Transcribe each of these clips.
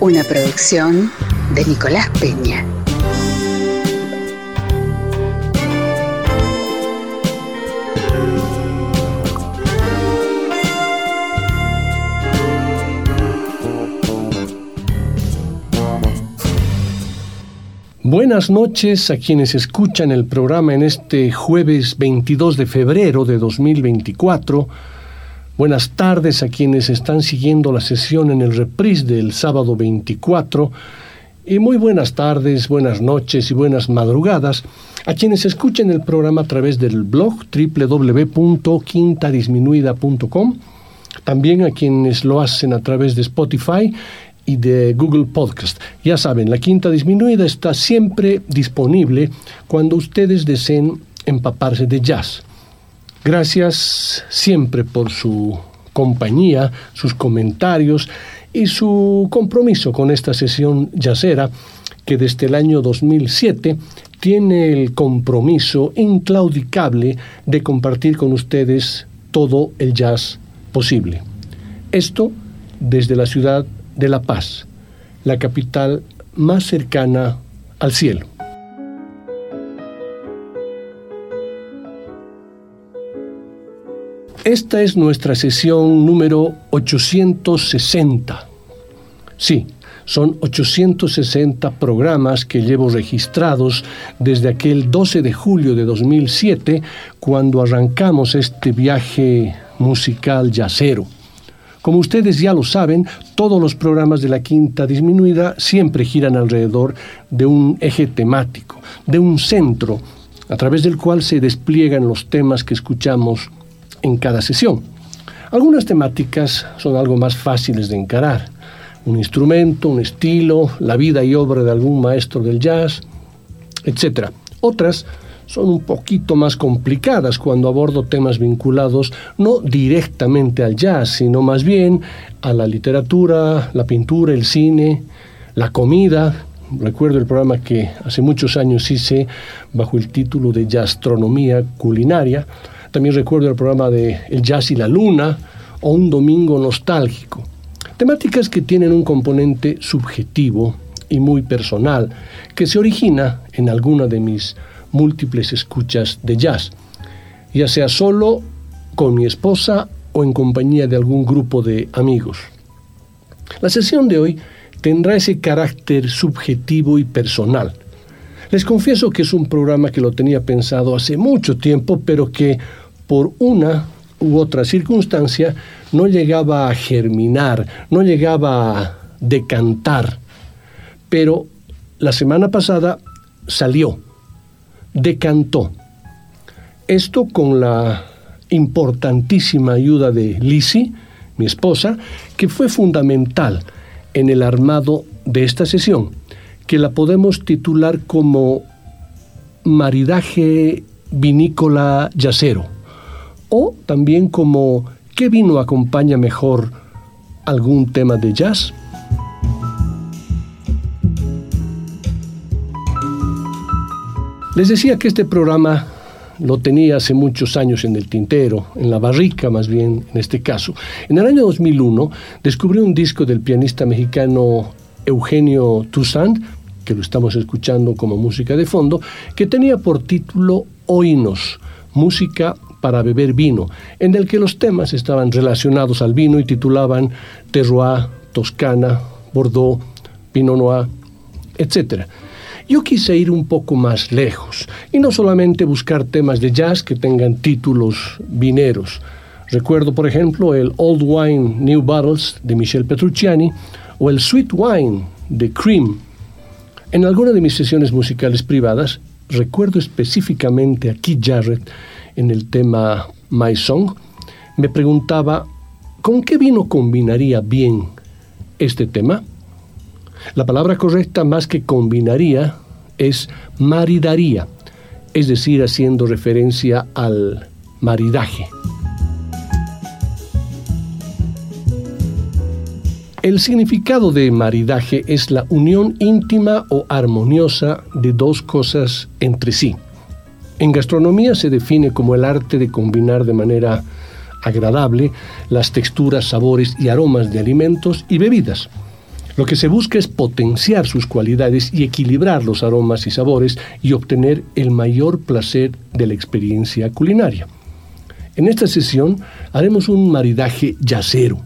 Una producción de Nicolás Peña. Buenas noches a quienes escuchan el programa en este jueves 22 de febrero de 2024 Buenas tardes a quienes están siguiendo la sesión en el reprise del sábado 24 y muy buenas tardes, buenas noches y buenas madrugadas a quienes escuchen el programa a través del blog www.quintadisminuida.com, también a quienes lo hacen a través de Spotify y de Google Podcast. Ya saben, la Quinta Disminuida está siempre disponible cuando ustedes deseen empaparse de jazz. Gracias siempre por su compañía, sus comentarios y su compromiso con esta sesión yacera que desde el año 2007 tiene el compromiso inclaudicable de compartir con ustedes todo el jazz posible. Esto desde la ciudad de La Paz, la capital más cercana al cielo. Esta es nuestra sesión número 860. Sí, son 860 programas que llevo registrados desde aquel 12 de julio de 2007, cuando arrancamos este viaje musical yacero. Como ustedes ya lo saben, todos los programas de la Quinta Disminuida siempre giran alrededor de un eje temático, de un centro, a través del cual se despliegan los temas que escuchamos en cada sesión. Algunas temáticas son algo más fáciles de encarar. Un instrumento, un estilo, la vida y obra de algún maestro del jazz, etc. Otras son un poquito más complicadas cuando abordo temas vinculados no directamente al jazz, sino más bien a la literatura, la pintura, el cine, la comida. Recuerdo el programa que hace muchos años hice bajo el título de Gastronomía Culinaria, también recuerdo el programa de El Jazz y la Luna o Un Domingo Nostálgico. Temáticas que tienen un componente subjetivo y muy personal que se origina en alguna de mis múltiples escuchas de jazz, ya sea solo, con mi esposa o en compañía de algún grupo de amigos. La sesión de hoy tendrá ese carácter subjetivo y personal. Les confieso que es un programa que lo tenía pensado hace mucho tiempo, pero que por una u otra circunstancia no llegaba a germinar, no llegaba a decantar. Pero la semana pasada salió, decantó. Esto con la importantísima ayuda de Lisi, mi esposa, que fue fundamental en el armado de esta sesión, que la podemos titular como maridaje vinícola yacero o también como ¿qué vino acompaña mejor algún tema de jazz? Les decía que este programa lo tenía hace muchos años en el tintero, en la barrica más bien en este caso. En el año 2001 descubrí un disco del pianista mexicano Eugenio Toussaint, que lo estamos escuchando como música de fondo, que tenía por título Oínos, música para beber vino, en el que los temas estaban relacionados al vino y titulaban Terroir, Toscana, Bordeaux, Pinot Noir, etc. Yo quise ir un poco más lejos y no solamente buscar temas de jazz que tengan títulos vineros. Recuerdo, por ejemplo, el Old Wine New Bottles de Michel Petrucciani o el Sweet Wine de Cream. En alguna de mis sesiones musicales privadas, recuerdo específicamente a Keith Jarrett en el tema My Song, me preguntaba, ¿con qué vino combinaría bien este tema? La palabra correcta más que combinaría es maridaría, es decir, haciendo referencia al maridaje. El significado de maridaje es la unión íntima o armoniosa de dos cosas entre sí. En gastronomía se define como el arte de combinar de manera agradable las texturas, sabores y aromas de alimentos y bebidas. Lo que se busca es potenciar sus cualidades y equilibrar los aromas y sabores y obtener el mayor placer de la experiencia culinaria. En esta sesión haremos un maridaje yacero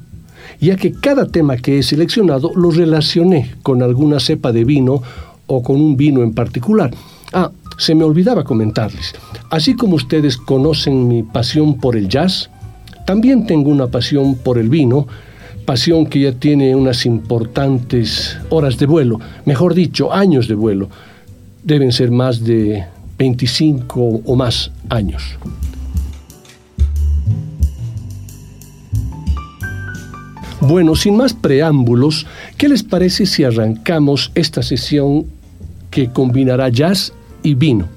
ya que cada tema que he seleccionado lo relacioné con alguna cepa de vino o con un vino en particular. Ah, se me olvidaba comentarles. Así como ustedes conocen mi pasión por el jazz, también tengo una pasión por el vino, pasión que ya tiene unas importantes horas de vuelo, mejor dicho, años de vuelo. Deben ser más de 25 o más años. Bueno, sin más preámbulos, ¿qué les parece si arrancamos esta sesión que combinará jazz y vino?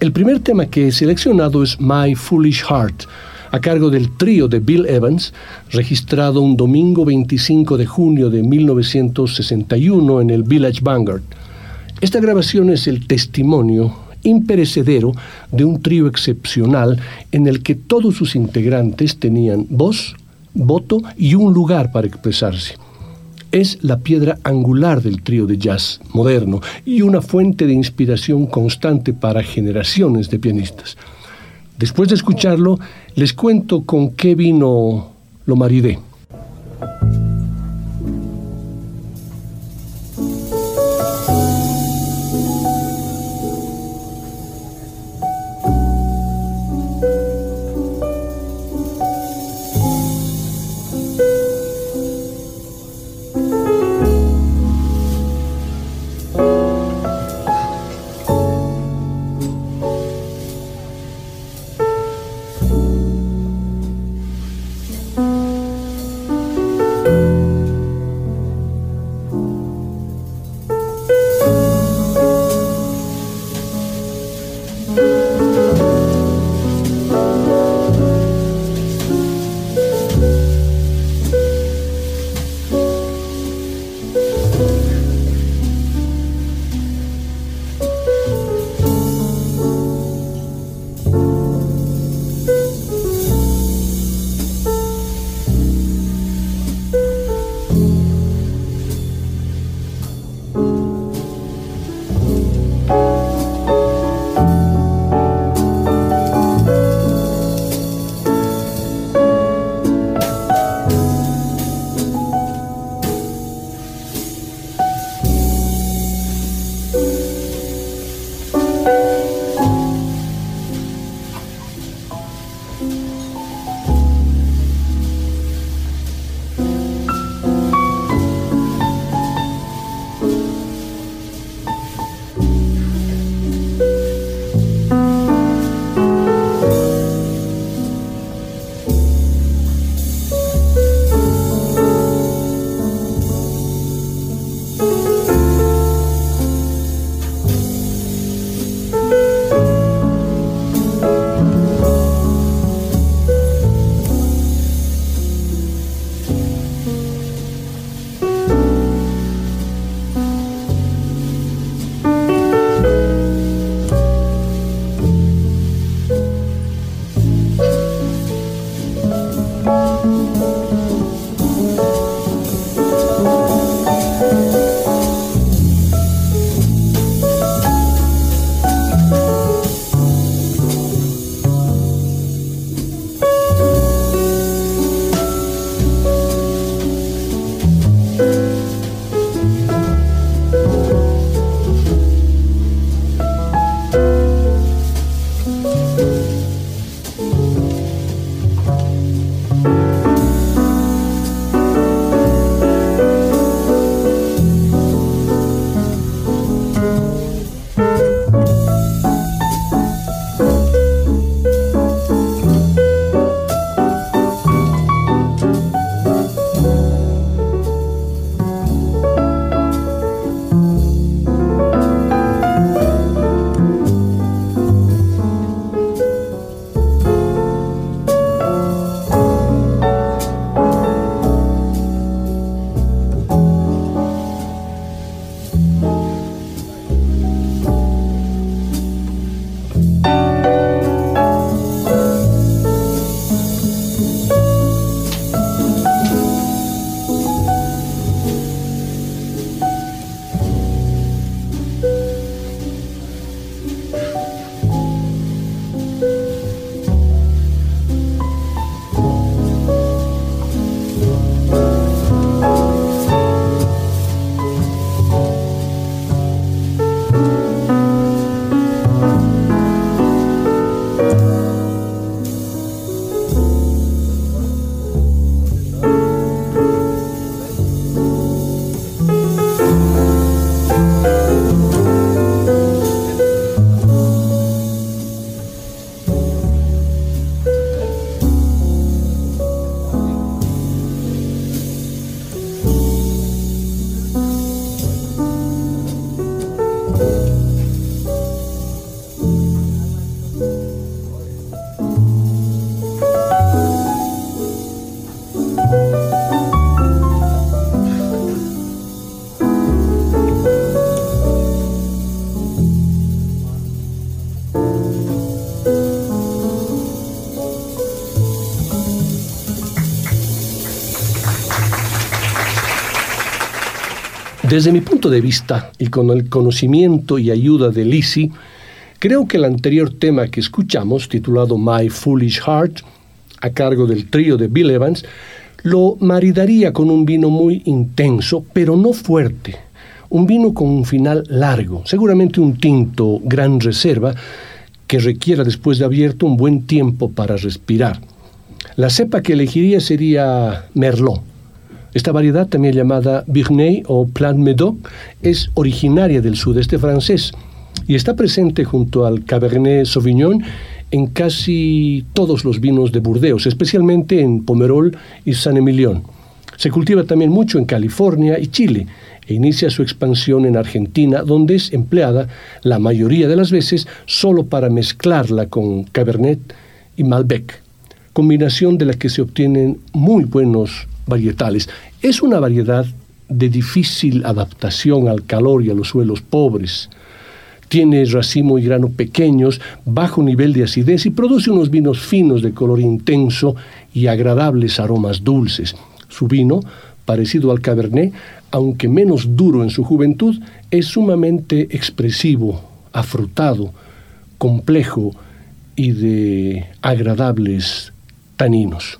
El primer tema que he seleccionado es My Foolish Heart, a cargo del trío de Bill Evans, registrado un domingo 25 de junio de 1961 en el Village Vanguard. Esta grabación es el testimonio imperecedero de un trío excepcional en el que todos sus integrantes tenían voz, voto y un lugar para expresarse. Es la piedra angular del trío de jazz moderno y una fuente de inspiración constante para generaciones de pianistas. Después de escucharlo, les cuento con qué vino lo maridé. Desde mi punto de vista y con el conocimiento y ayuda de Lizzie, creo que el anterior tema que escuchamos, titulado My Foolish Heart, a cargo del trío de Bill Evans, lo maridaría con un vino muy intenso, pero no fuerte. Un vino con un final largo, seguramente un tinto gran reserva, que requiera después de abierto un buen tiempo para respirar. La cepa que elegiría sería Merlot. Esta variedad, también llamada Vignay o Plant Médoc, es originaria del sudeste francés y está presente junto al Cabernet Sauvignon en casi todos los vinos de Burdeos, especialmente en Pomerol y San Emilión. Se cultiva también mucho en California y Chile e inicia su expansión en Argentina, donde es empleada la mayoría de las veces solo para mezclarla con Cabernet y Malbec, combinación de la que se obtienen muy buenos varietales. Es una variedad de difícil adaptación al calor y a los suelos pobres. Tiene racimo y grano pequeños, bajo nivel de acidez y produce unos vinos finos de color intenso y agradables aromas dulces. Su vino, parecido al Cabernet, aunque menos duro en su juventud, es sumamente expresivo, afrutado, complejo y de agradables taninos.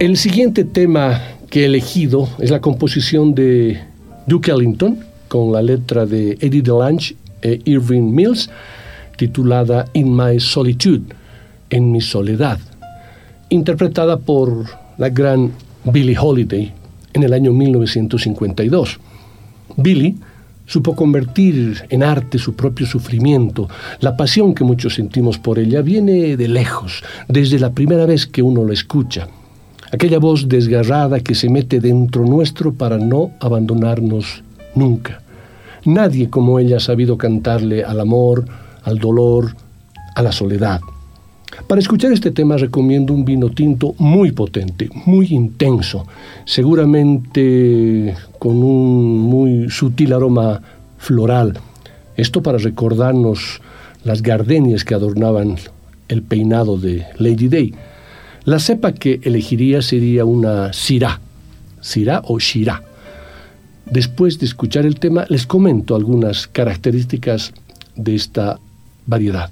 El siguiente tema que he elegido es la composición de Duke Ellington con la letra de Eddie DeLange e Irving Mills titulada In My Solitude, en mi soledad interpretada por la gran Billie Holiday en el año 1952. Billie supo convertir en arte su propio sufrimiento. La pasión que muchos sentimos por ella viene de lejos, desde la primera vez que uno la escucha. Aquella voz desgarrada que se mete dentro nuestro para no abandonarnos nunca. Nadie como ella ha sabido cantarle al amor, al dolor, a la soledad. Para escuchar este tema recomiendo un vino tinto muy potente, muy intenso, seguramente con un muy sutil aroma floral. Esto para recordarnos las gardenias que adornaban el peinado de Lady Day. La cepa que elegiría sería una Syrah, Syrah o Shirah. Después de escuchar el tema, les comento algunas características de esta variedad.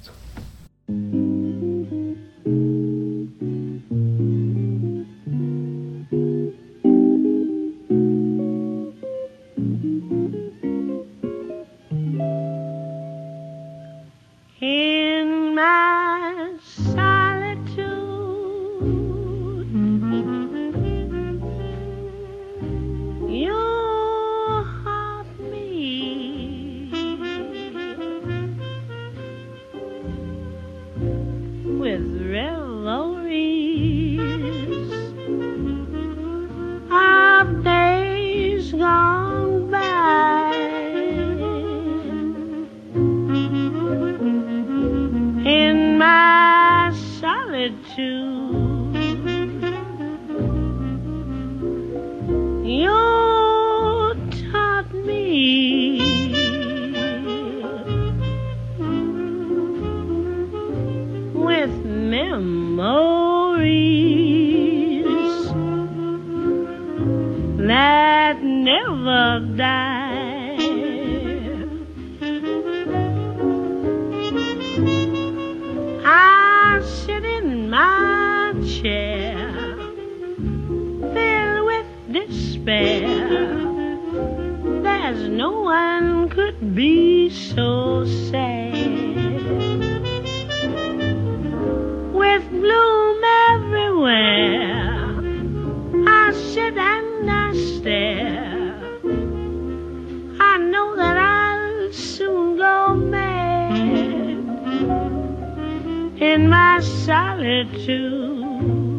My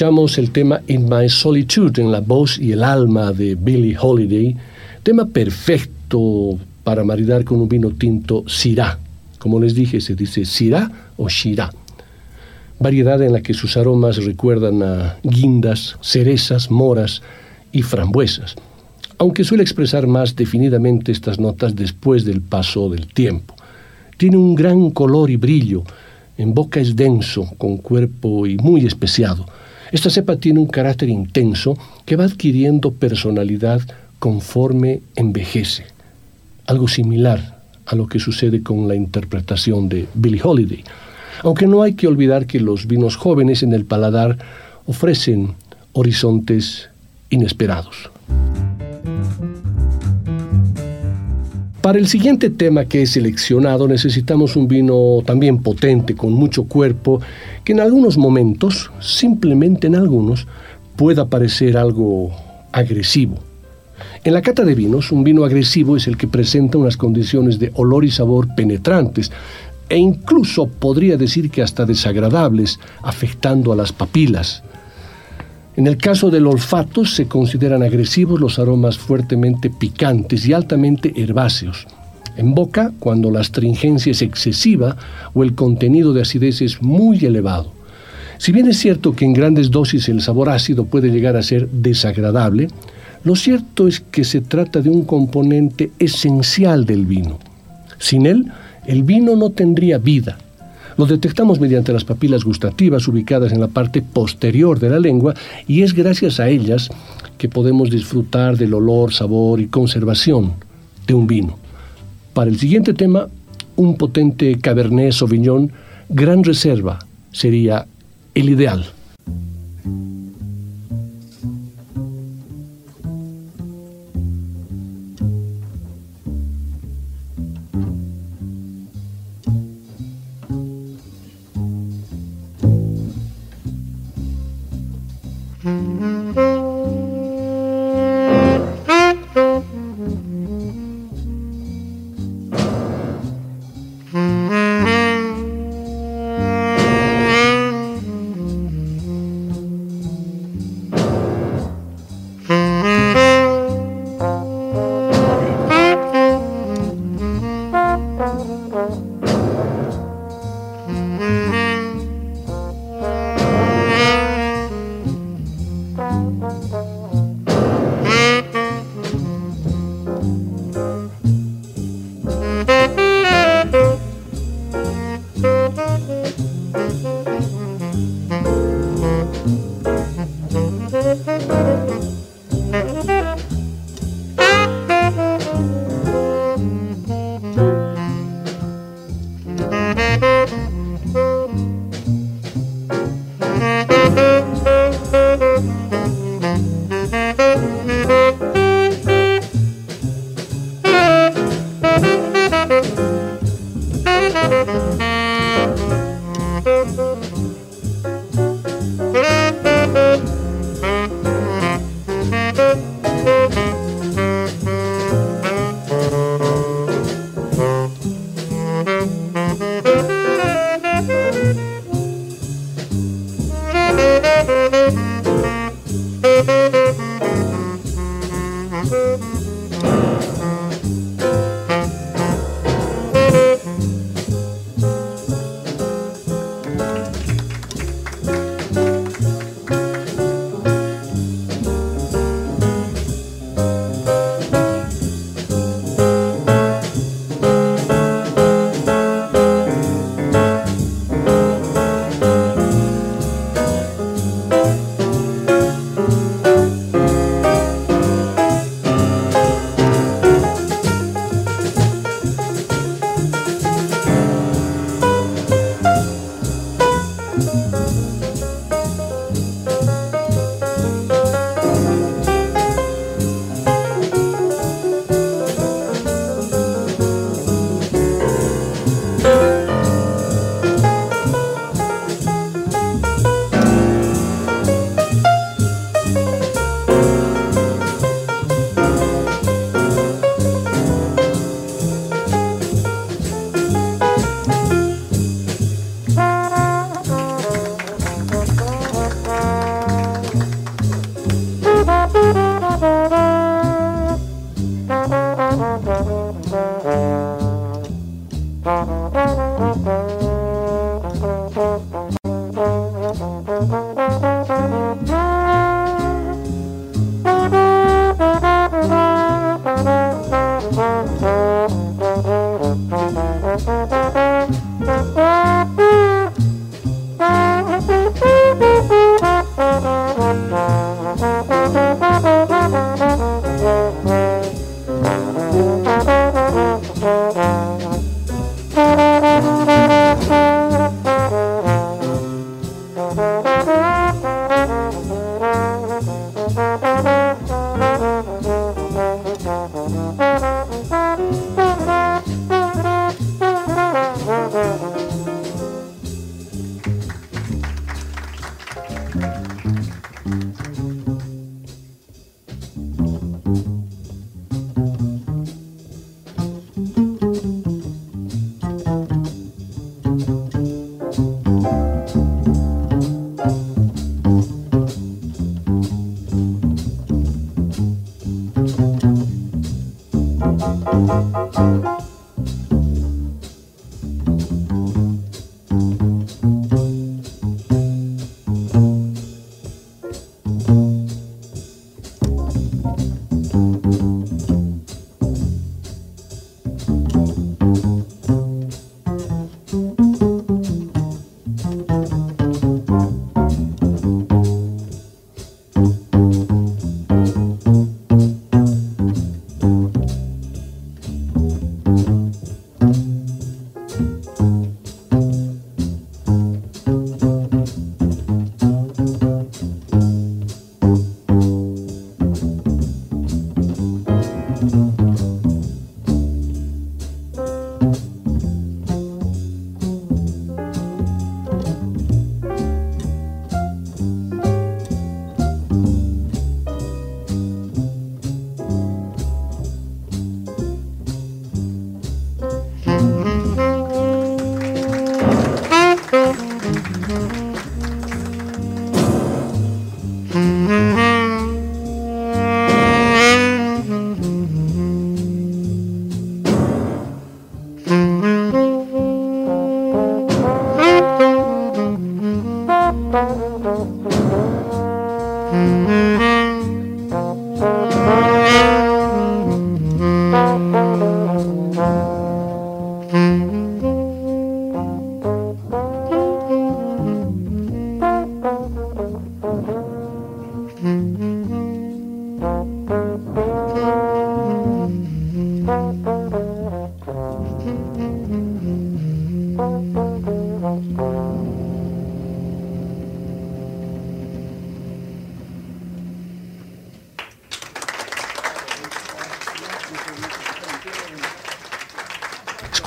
Escuchamos el tema In My Solitude en la voz y el alma de Billie Holiday, tema perfecto para maridar con un vino tinto Syrah. Como les dije, se dice Syrah o Shirah. Variedad en la que sus aromas recuerdan a guindas, cerezas, moras y frambuesas, aunque suele expresar más definidamente estas notas después del paso del tiempo. Tiene un gran color y brillo, en boca es denso, con cuerpo y muy especiado. Esta cepa tiene un carácter intenso que va adquiriendo personalidad conforme envejece. Algo similar a lo que sucede con la interpretación de Billie Holiday. Aunque no hay que olvidar que los vinos jóvenes en el paladar ofrecen horizontes inesperados. Para el siguiente tema que he seleccionado necesitamos un vino también potente, con mucho cuerpo, que en algunos momentos, simplemente en algunos, pueda parecer algo agresivo. En la cata de vinos, un vino agresivo es el que presenta unas condiciones de olor y sabor penetrantes, e incluso podría decir que hasta desagradables, afectando a las papilas. En el caso del olfato se consideran agresivos los aromas fuertemente picantes y altamente herbáceos. En boca, cuando la astringencia es excesiva o el contenido de acidez es muy elevado. Si bien es cierto que en grandes dosis el sabor ácido puede llegar a ser desagradable, lo cierto es que se trata de un componente esencial del vino. Sin él, el vino no tendría vida. Lo detectamos mediante las papilas gustativas ubicadas en la parte posterior de la lengua y es gracias a ellas que podemos disfrutar del olor, sabor y conservación de un vino. Para el siguiente tema, un potente Cabernet Sauvignon Gran Reserva sería el ideal.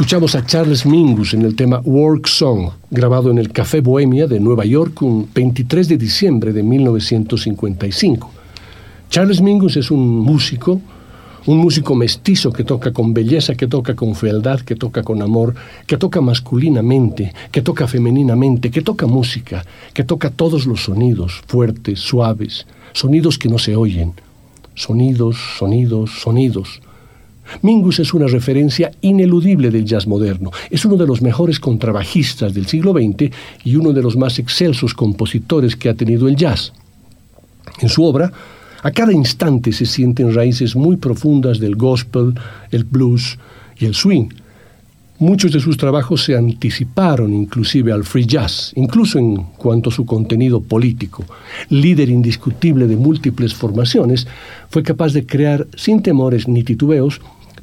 Escuchamos a Charles Mingus en el tema Work Song, grabado en el Café Bohemia de Nueva York un 23 de diciembre de 1955. Charles Mingus es un músico, un músico mestizo que toca con belleza, que toca con fealdad, que toca con amor, que toca masculinamente, que toca femeninamente, que toca música, que toca todos los sonidos, fuertes, suaves, sonidos que no se oyen, sonidos, sonidos, sonidos Mingus es una referencia ineludible del jazz moderno. Es uno de los mejores contrabajistas del siglo XX y uno de los más excelsos compositores que ha tenido el jazz. En su obra, a cada instante se sienten raíces muy profundas del gospel, el blues y el swing. Muchos de sus trabajos se anticiparon inclusive al free jazz, incluso en cuanto a su contenido político. Líder indiscutible de múltiples formaciones, fue capaz de crear sin temores ni titubeos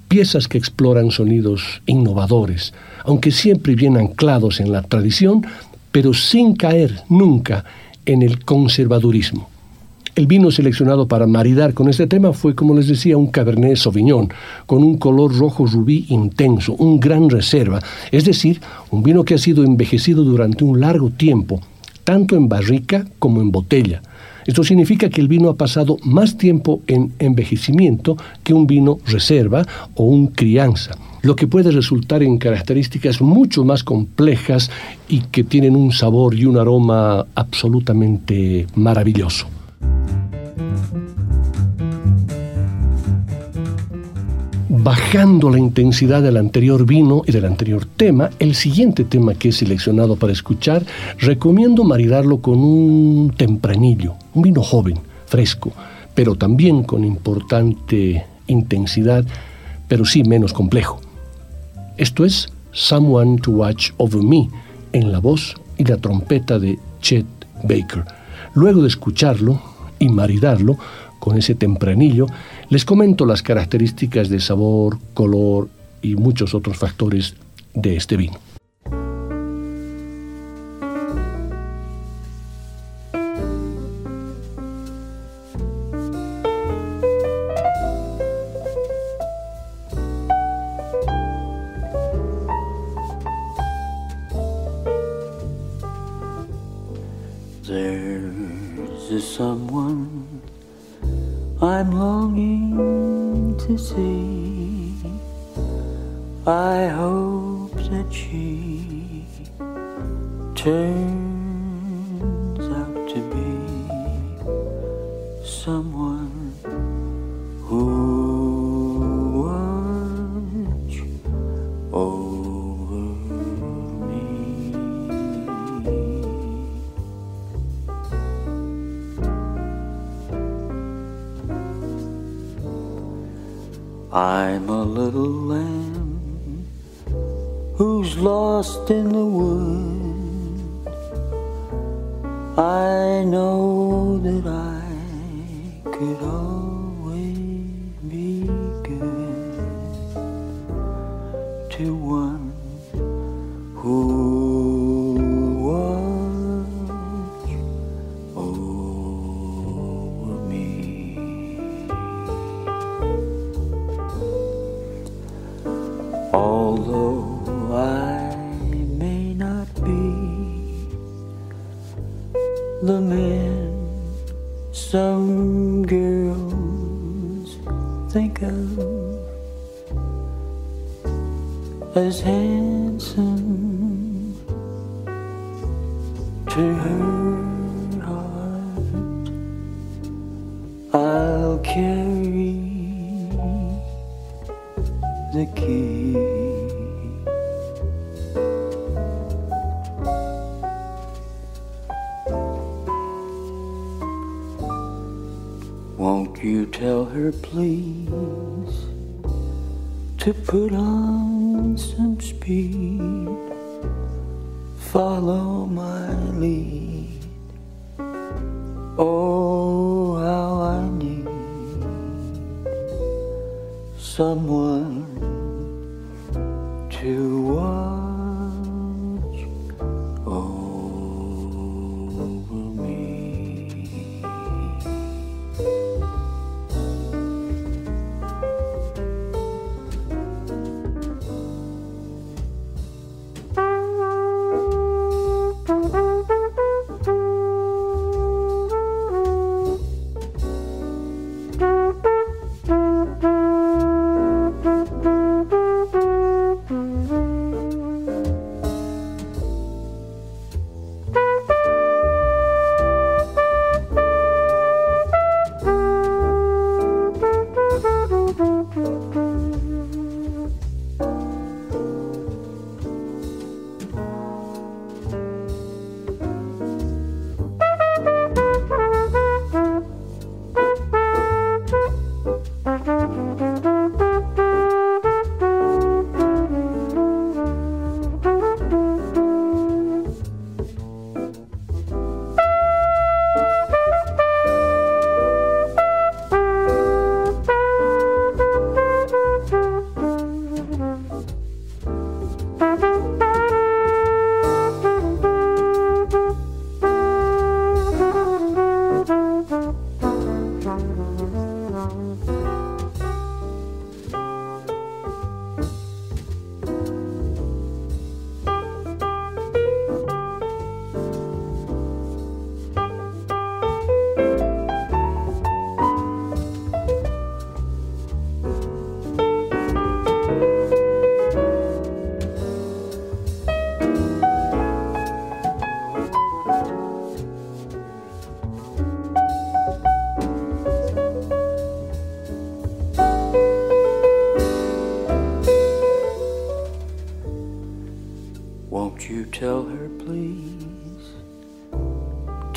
piezas que exploran sonidos innovadores, aunque siempre bien anclados en la tradición, pero sin caer nunca en el conservadurismo. El vino seleccionado para maridar con este tema fue, como les decía, un Cabernet Sauvignon, con un color rojo rubí intenso, un gran reserva, es decir, un vino que ha sido envejecido durante un largo tiempo, tanto en barrica como en botella. Esto significa que el vino ha pasado más tiempo en envejecimiento que un vino reserva o un crianza, lo que puede resultar en características mucho más complejas y que tienen un sabor y un aroma absolutamente maravilloso. Bajando la intensidad del anterior vino y del anterior tema, el siguiente tema que he seleccionado para escuchar, recomiendo maridarlo con un tempranillo, un vino joven, fresco, pero también con importante intensidad, pero sí menos complejo. Esto es Someone to Watch Over Me, en la voz y la trompeta de Chet Baker. Luego de escucharlo y maridarlo con ese tempranillo, les comento las características de sabor, color y muchos otros factores de este vino. I'll carry the key. Won't you tell her, please, to put on some speed? Follow my lead. Someone to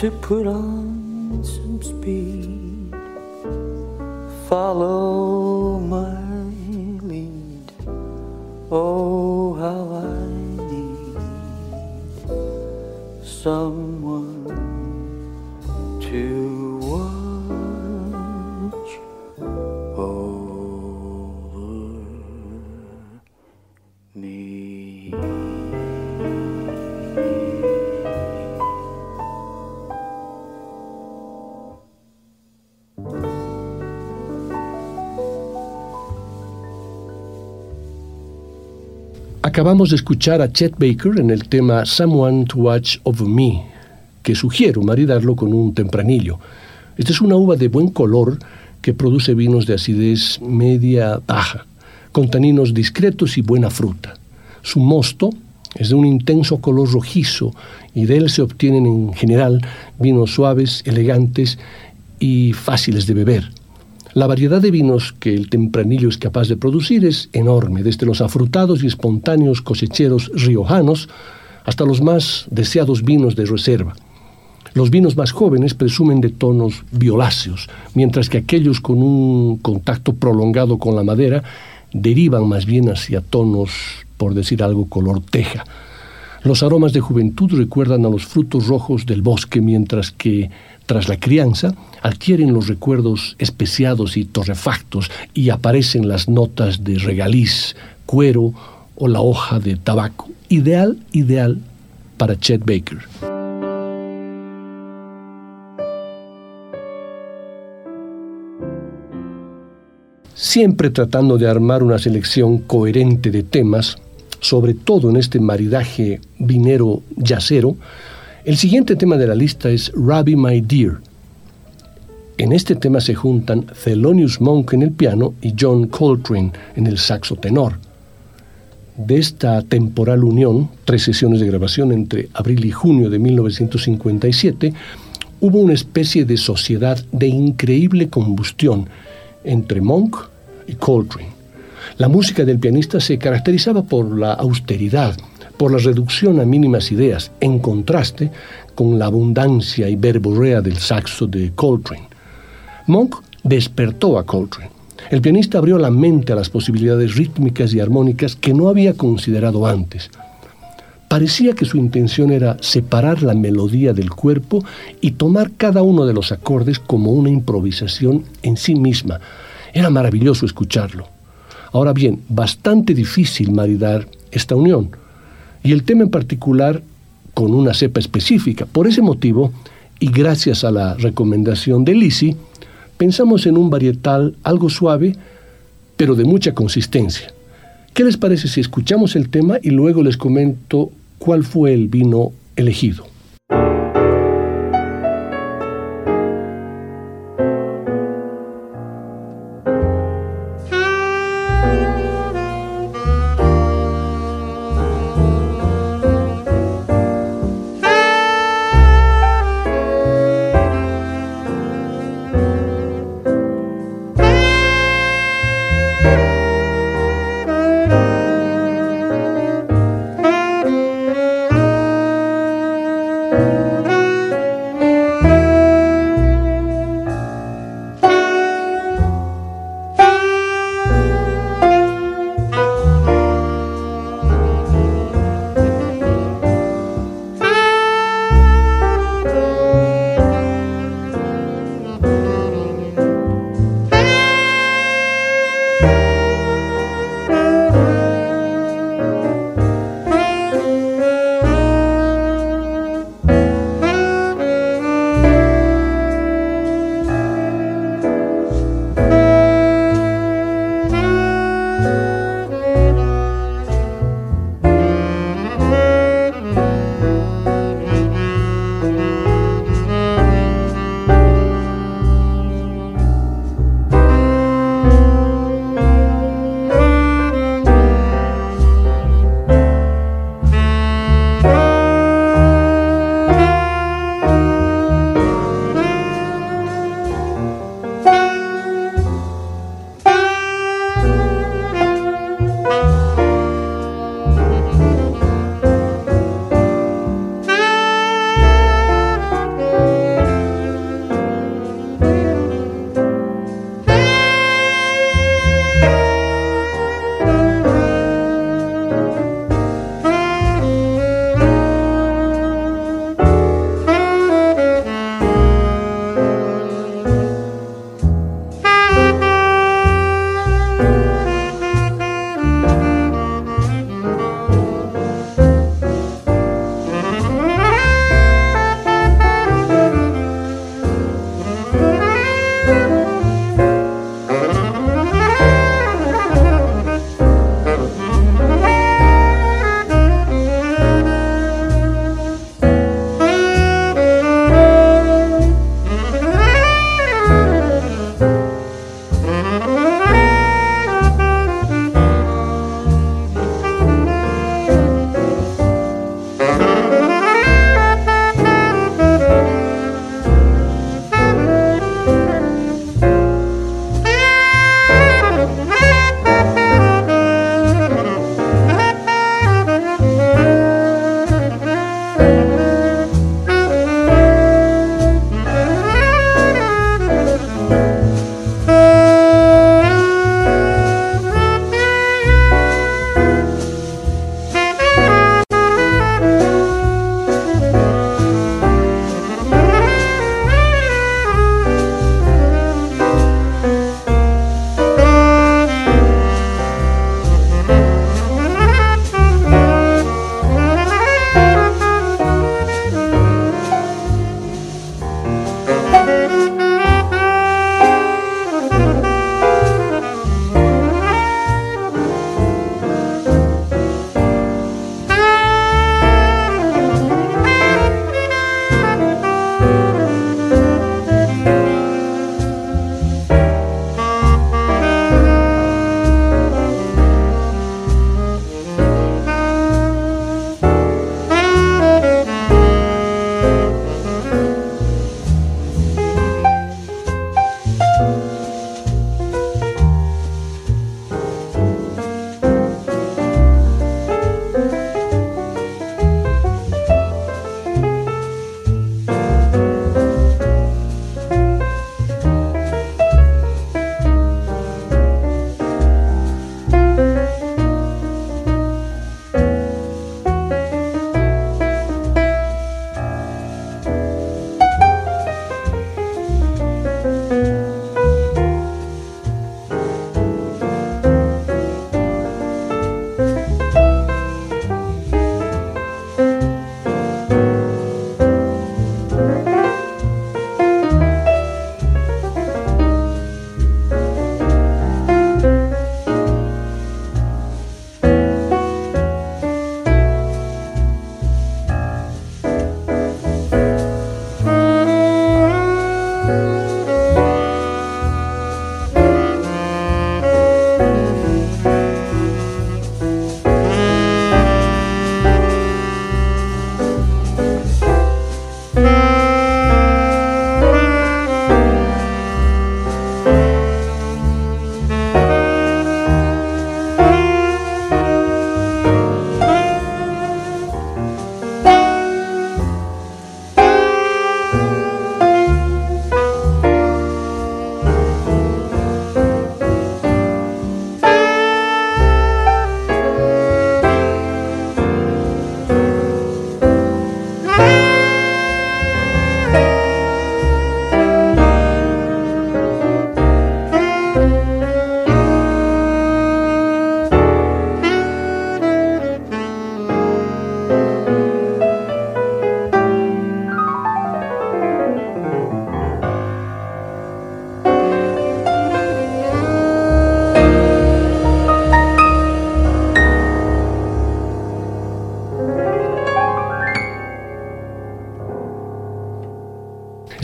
to put on Acabamos de escuchar a Chet Baker en el tema Someone to Watch Over Me, que sugiero maridarlo con un tempranillo. Esta es una uva de buen color que produce vinos de acidez media baja, con taninos discretos y buena fruta. Su mosto es de un intenso color rojizo y de él se obtienen en general vinos suaves, elegantes y fáciles de beber. La variedad de vinos que el tempranillo es capaz de producir es enorme, desde los afrutados y espontáneos cosecheros riojanos hasta los más deseados vinos de reserva. Los vinos más jóvenes presumen de tonos violáceos, mientras que aquellos con un contacto prolongado con la madera derivan más bien hacia tonos, por decir algo, color teja. Los aromas de juventud recuerdan a los frutos rojos del bosque, mientras que, tras la crianza, adquieren los recuerdos especiados y torrefactos y aparecen las notas de regaliz, cuero o la hoja de tabaco. Ideal, ideal para Chet Baker. Siempre tratando de armar una selección coherente de temas, sobre todo en este maridaje vinero yacero, el siguiente tema de la lista es Rabbi My Dear. En este tema se juntan Thelonious Monk en el piano y John Coltrane en el saxo tenor. De esta temporal unión, tres sesiones de grabación entre abril y junio de 1957, hubo una especie de sociedad de increíble combustión entre Monk y Coltrane. La música del pianista se caracterizaba por la austeridad, por la reducción a mínimas ideas, en contraste con la abundancia y verborrea del saxo de Coltrane. Monk despertó a Coltrane. El pianista abrió la mente a las posibilidades rítmicas y armónicas que no había considerado antes. Parecía que su intención era separar la melodía del cuerpo y tomar cada uno de los acordes como una improvisación en sí misma. Era maravilloso escucharlo. Ahora bien, bastante difícil maridar esta unión, y el tema en particular con una cepa específica. Por ese motivo, y gracias a la recomendación de Lisi, pensamos en un varietal algo suave, pero de mucha consistencia. ¿Qué les parece si escuchamos el tema y luego les comento cuál fue el vino elegido?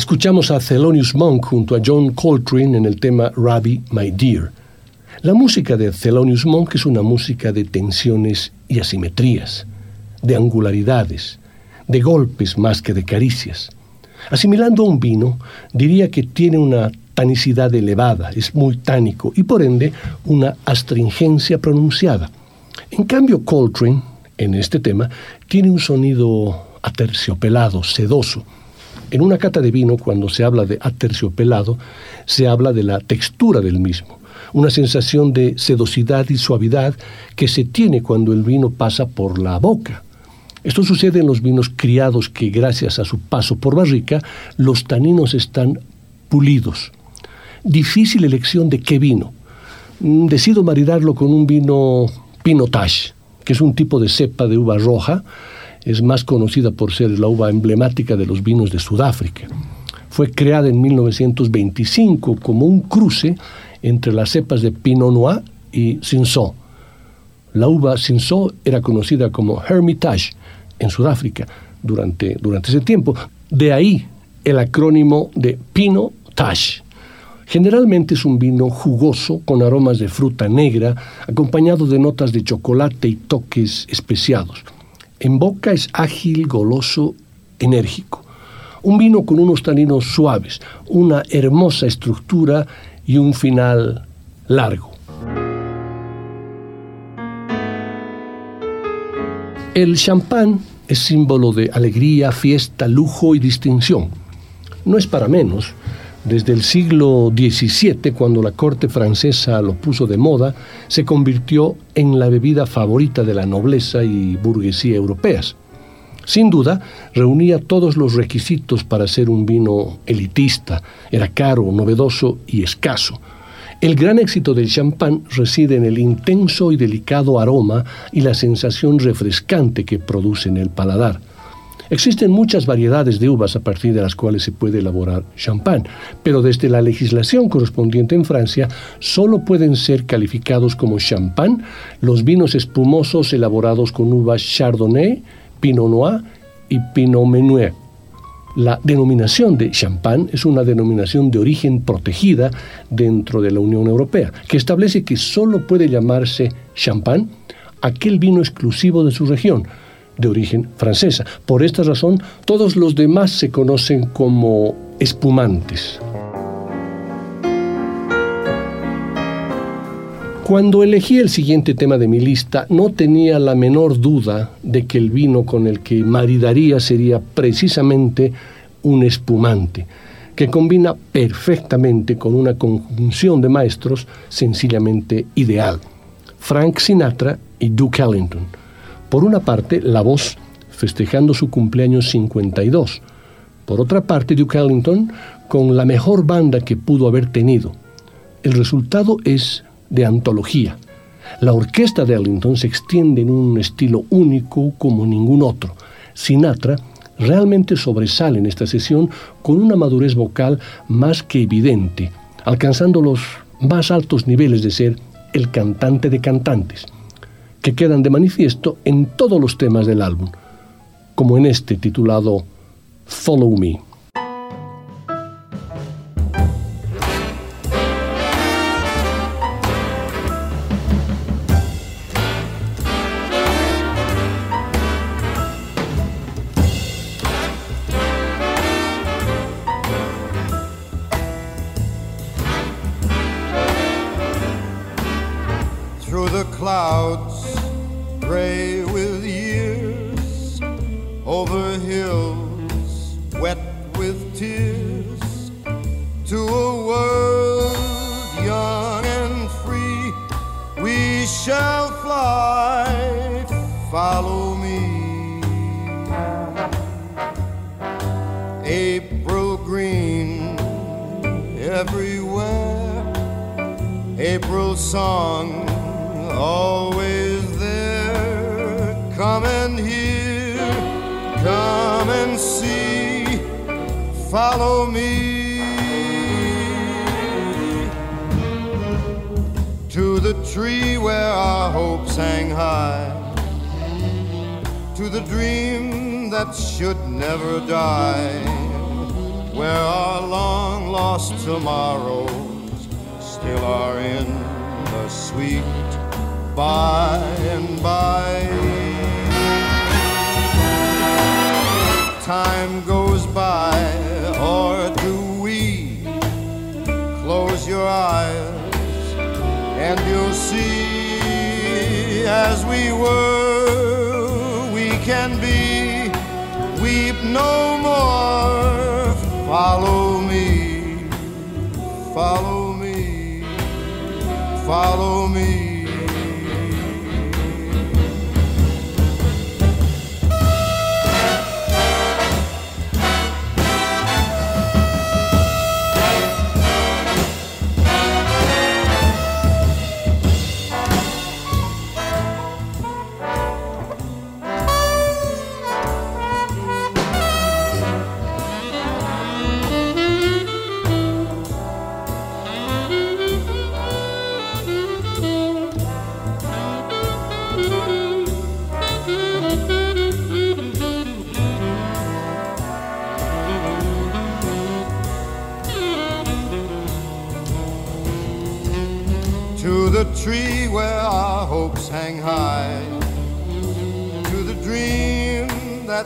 Escuchamos a Thelonious Monk junto a John Coltrane en el tema Rabbi My Dear. La música de Thelonious Monk es una música de tensiones y asimetrías, de angularidades, de golpes más que de caricias. Asimilando un vino, diría que tiene una tanicidad elevada, es muy tánico y por ende una astringencia pronunciada. En cambio, Coltrane, en este tema, tiene un sonido aterciopelado, sedoso. En una cata de vino, cuando se habla de aterciopelado, se habla de la textura del mismo, una sensación de sedosidad y suavidad que se tiene cuando el vino pasa por la boca. Esto sucede en los vinos criados que gracias a su paso por barrica, los taninos están pulidos. Difícil elección de qué vino. Mm, Decido maridarlo con un vino Pinotage, que es un tipo de cepa de uva roja, es más conocida por ser la uva emblemática de los vinos de Sudáfrica. Fue creada en 1925 como un cruce entre las cepas de Pinot Noir y Cinsault. La uva Cinsault era conocida como Hermitage en Sudáfrica durante, durante ese tiempo. De ahí el acrónimo de Pinot. Generalmente es un vino jugoso con aromas de fruta negra, acompañado de notas de chocolate y toques especiados. En boca es ágil, goloso, enérgico. Un vino con unos taninos suaves, una hermosa estructura y un final largo. El champán es símbolo de alegría, fiesta, lujo y distinción. No es para menos. Desde el siglo XVII, cuando la corte francesa lo puso de moda, se convirtió en la bebida favorita de la nobleza y burguesía europeas. Sin duda, reunía todos los requisitos para ser un vino elitista, era caro, novedoso y escaso. El gran éxito del champán reside en el intenso y delicado aroma y la sensación refrescante que produce en el paladar. Existen muchas variedades de uvas a partir de las cuales se puede elaborar champán, pero desde la legislación correspondiente en Francia solo pueden ser calificados como champán los vinos espumosos elaborados con uvas Chardonnay, Pinot Noir y Pinot Meunier. La denominación de champán es una denominación de origen protegida dentro de la Unión Europea, que establece que solo puede llamarse champán aquel vino exclusivo de su región, de origen francesa. Por esta razón, todos los demás se conocen como espumantes. Cuando elegí el siguiente tema de mi lista, no tenía la menor duda de que el vino con el que maridaría sería precisamente un espumante, que combina perfectamente con una conjunción de maestros sencillamente ideal. Frank Sinatra y Duke Ellington. Por una parte, la voz festejando su cumpleaños 52. Por otra parte, Duke Ellington con la mejor banda que pudo haber tenido. El resultado es de antología. La orquesta de Ellington se extiende en un estilo único como ningún otro. Sinatra realmente sobresale en esta sesión con una madurez vocal más que evidente, alcanzando los más altos niveles de ser el cantante de cantantes, que quedan de manifiesto en todos los temas del álbum, como en este titulado Follow Me. The clouds, gray with years, over hills wet with tears, to a world young and free. We shall fly, follow me. April green everywhere. April song always there. Come and hear, come and see, follow me to the tree where our hopes hang high, to the dream that should never die. where our long lost tomorrows still are in the sweet by and by. Time goes by, or do we close your eyes and you'll see as we were, we can be. Weep no more. Follow me, follow me, follow me.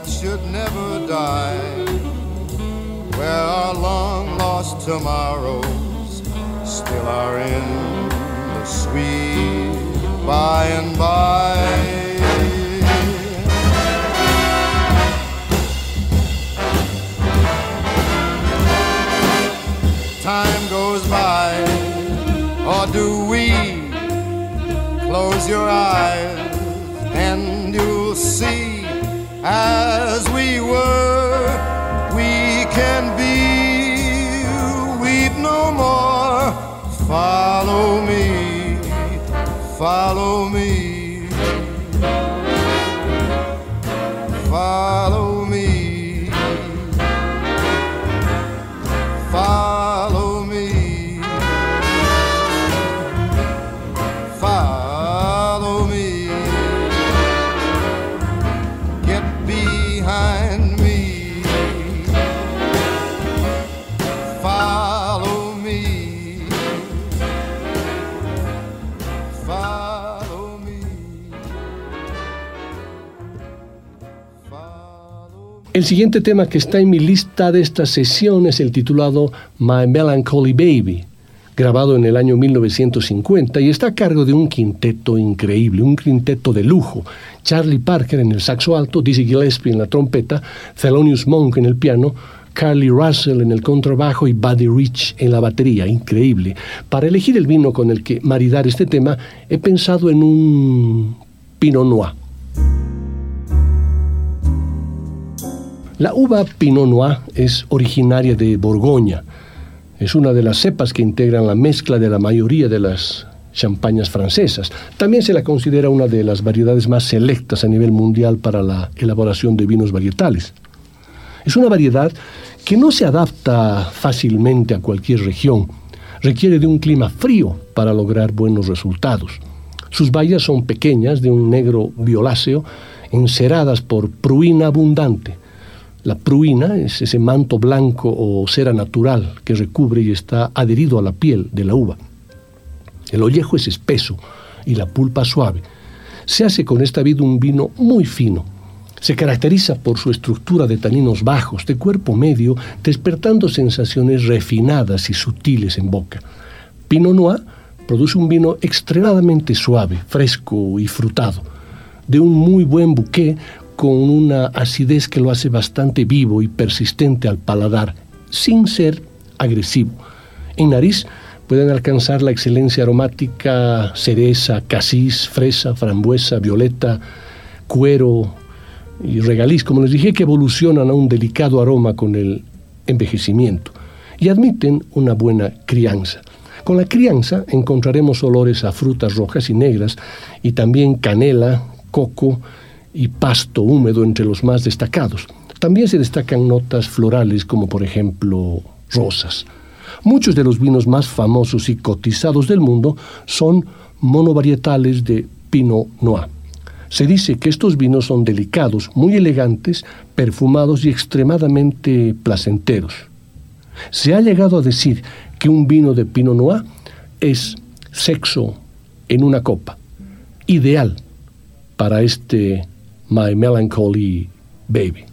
Should never die, where our long lost tomorrows still are in the sweet by and by. Time goes by, or do we? Close your eyes El siguiente tema que está en mi lista de esta sesión es el titulado My Melancholy Baby, grabado en el año 1950 y está a cargo de un quinteto increíble, un quinteto de lujo. Charlie Parker en el saxo alto, Dizzy Gillespie en la trompeta, Thelonious Monk en el piano, Carly Russell en el contrabajo y Buddy Rich en la batería, increíble. Para elegir el vino con el que maridar este tema, he pensado en un Pinot Noir. La uva Pinot Noir es originaria de Borgoña. Es una de las cepas que integran la mezcla de la mayoría de las champañas francesas. También se la considera una de las variedades más selectas a nivel mundial para la elaboración de vinos varietales. Es una variedad que no se adapta fácilmente a cualquier región. Requiere de un clima frío para lograr buenos resultados. Sus bayas son pequeñas, de un negro violáceo, enceradas por pruina abundante. La pruina es ese manto blanco o cera natural que recubre y está adherido a la piel de la uva. El ollejo es espeso y la pulpa suave. Se hace con esta vid un vino muy fino. Se caracteriza por su estructura de taninos bajos, de cuerpo medio, despertando sensaciones refinadas y sutiles en boca. Pinot Noir produce un vino extremadamente suave, fresco y frutado, de un muy buen bouquet con una acidez que lo hace bastante vivo y persistente al paladar, sin ser agresivo. En nariz pueden alcanzar la excelencia aromática cereza, casis, fresa, frambuesa, violeta, cuero y regaliz, como les dije, que evolucionan a un delicado aroma con el envejecimiento y admiten una buena crianza. Con la crianza encontraremos olores a frutas rojas y negras y también canela, coco y pasto húmedo entre los más destacados. También se destacan notas florales como por ejemplo rosas. Muchos de los vinos más famosos y cotizados del mundo son monovarietales de Pinot Noir. Se dice que estos vinos son delicados, muy elegantes, perfumados y extremadamente placenteros. Se ha llegado a decir que un vino de Pinot Noir es sexo en una copa, ideal para este My Melancholy Baby.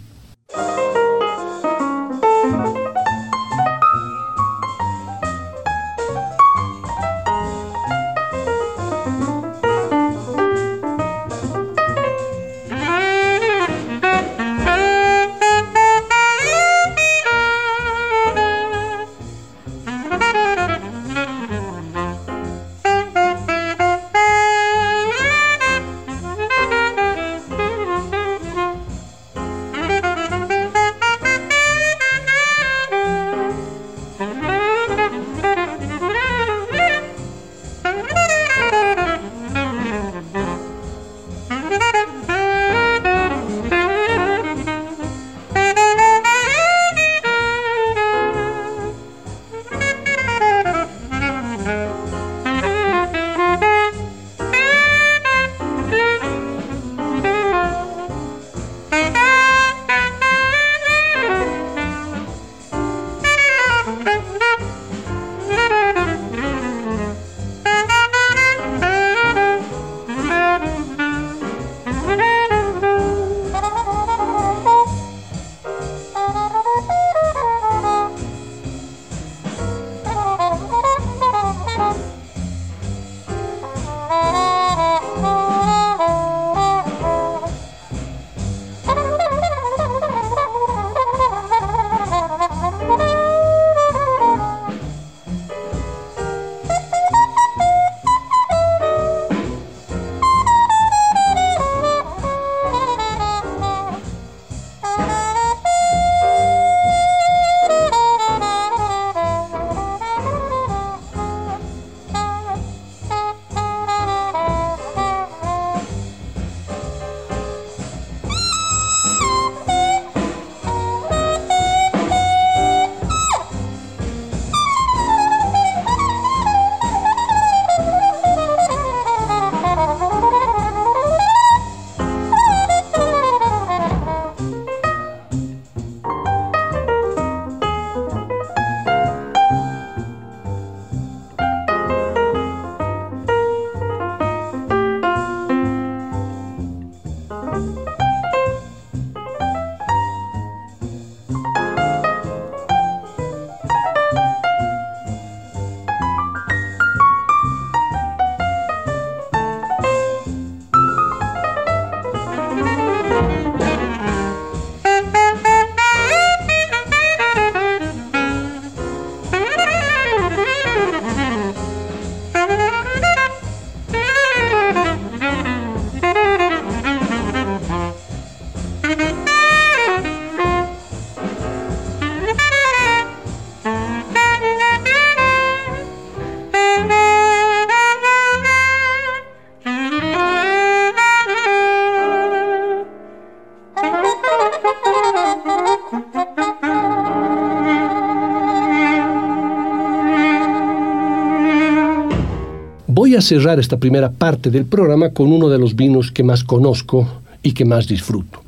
A cerrar esta primera parte del programa con uno de los vinos que más conozco y que más disfruto,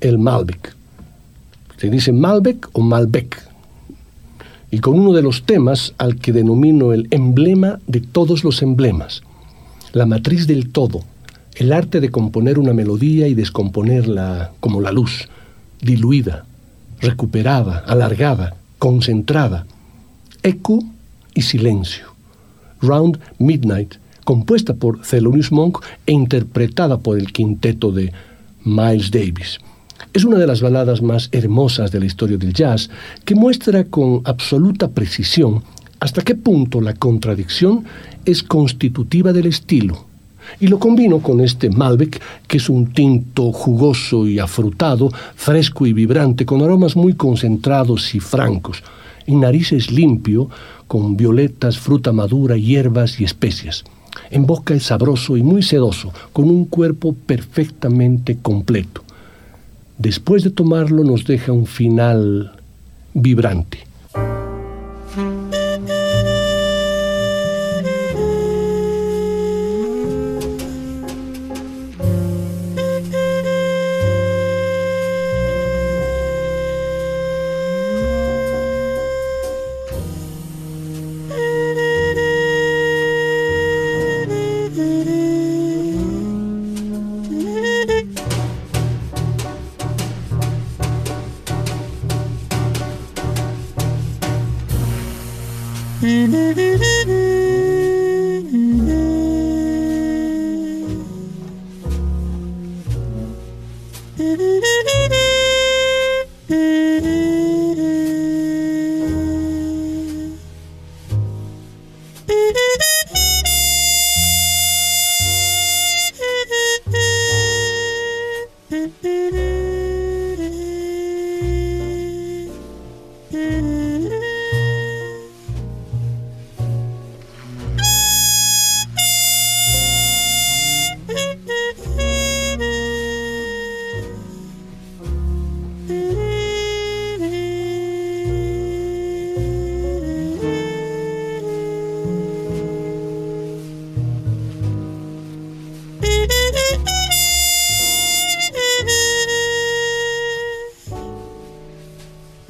el Malbec. Se dice Malbec o Malbec. Y con uno de los temas al que denomino el emblema de todos los emblemas, la matriz del todo, el arte de componer una melodía y descomponerla como la luz, diluida, recuperada, alargada, concentrada, eco y silencio. Round Midnight, compuesta por Thelonious Monk e interpretada por el quinteto de Miles Davis. Es una de las baladas más hermosas de la historia del jazz que muestra con absoluta precisión hasta qué punto la contradicción es constitutiva del estilo. Y lo combino con este Malbec, que es un tinto jugoso y afrutado, fresco y vibrante, con aromas muy concentrados y francos. En narices limpio, con violetas, fruta madura, hierbas y especias. En boca es sabroso y muy sedoso, con un cuerpo perfectamente completo. Después de tomarlo nos deja un final vibrante.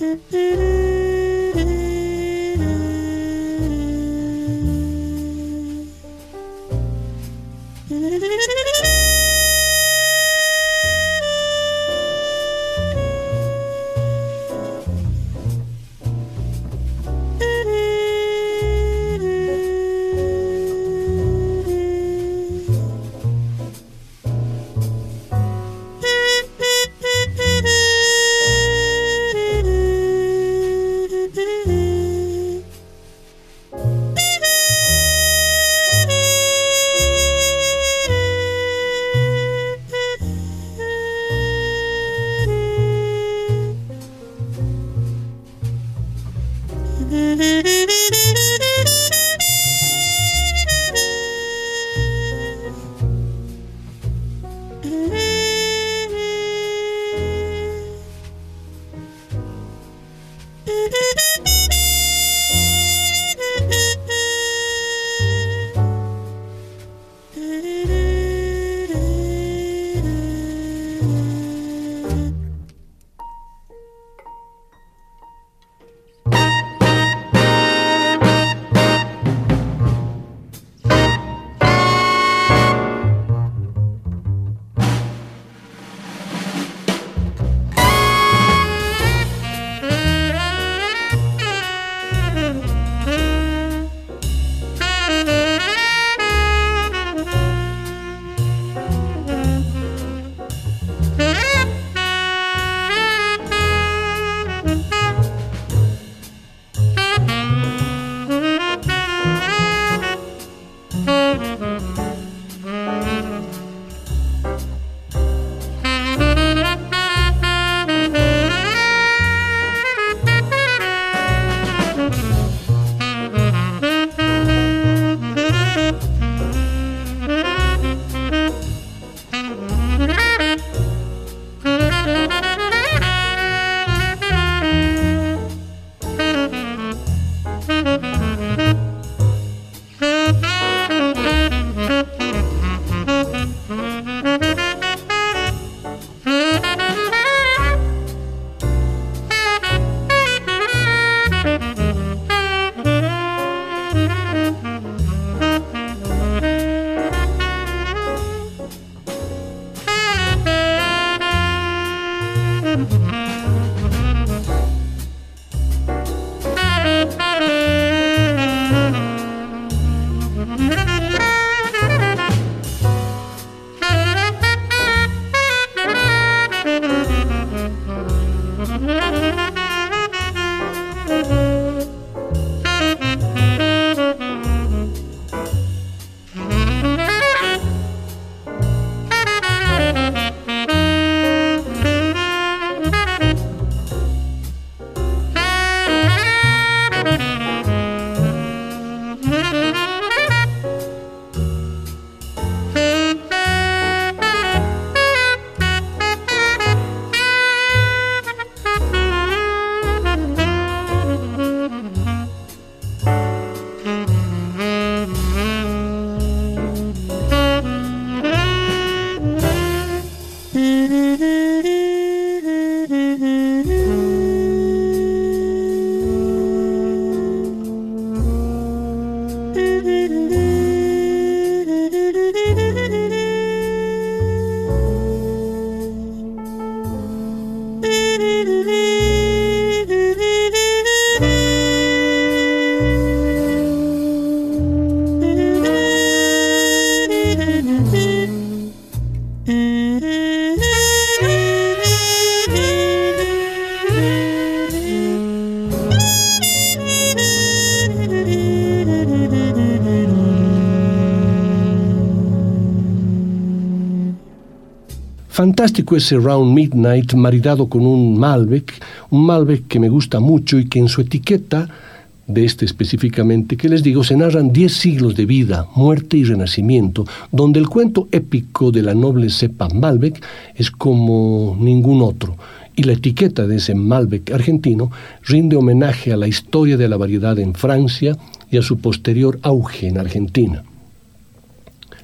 Mm-hmm. Fantástico ese Round Midnight maridado con un Malbec, un Malbec que me gusta mucho y que en su etiqueta, de este específicamente, que les digo, se narran diez siglos de vida, muerte y renacimiento, donde el cuento épico de la noble cepa Malbec es como ningún otro, y la etiqueta de ese Malbec argentino rinde homenaje a la historia de la variedad en Francia y a su posterior auge en Argentina.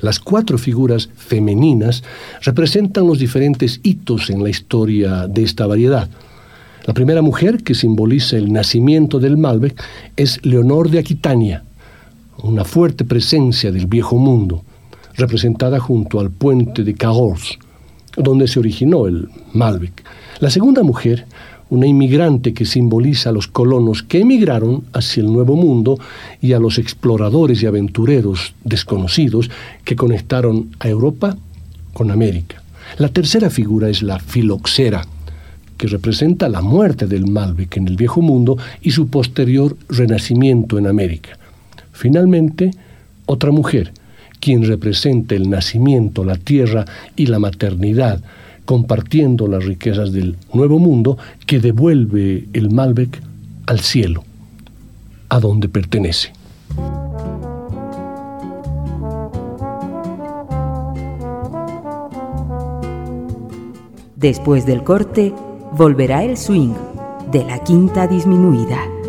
Las cuatro figuras femeninas representan los diferentes hitos en la historia de esta variedad. La primera mujer que simboliza el nacimiento del Malbec es Leonor de Aquitania, una fuerte presencia del viejo mundo, representada junto al puente de Cahors, donde se originó el Malbec. La segunda mujer una inmigrante que simboliza a los colonos que emigraron hacia el Nuevo Mundo y a los exploradores y aventureros desconocidos que conectaron a Europa con América. La tercera figura es la filoxera, que representa la muerte del Malbec en el Viejo Mundo y su posterior renacimiento en América. Finalmente, otra mujer, quien representa el nacimiento, la tierra y la maternidad, compartiendo las riquezas del nuevo mundo que devuelve el Malbec al cielo, a donde pertenece. Después del corte, volverá el swing de la quinta disminuida.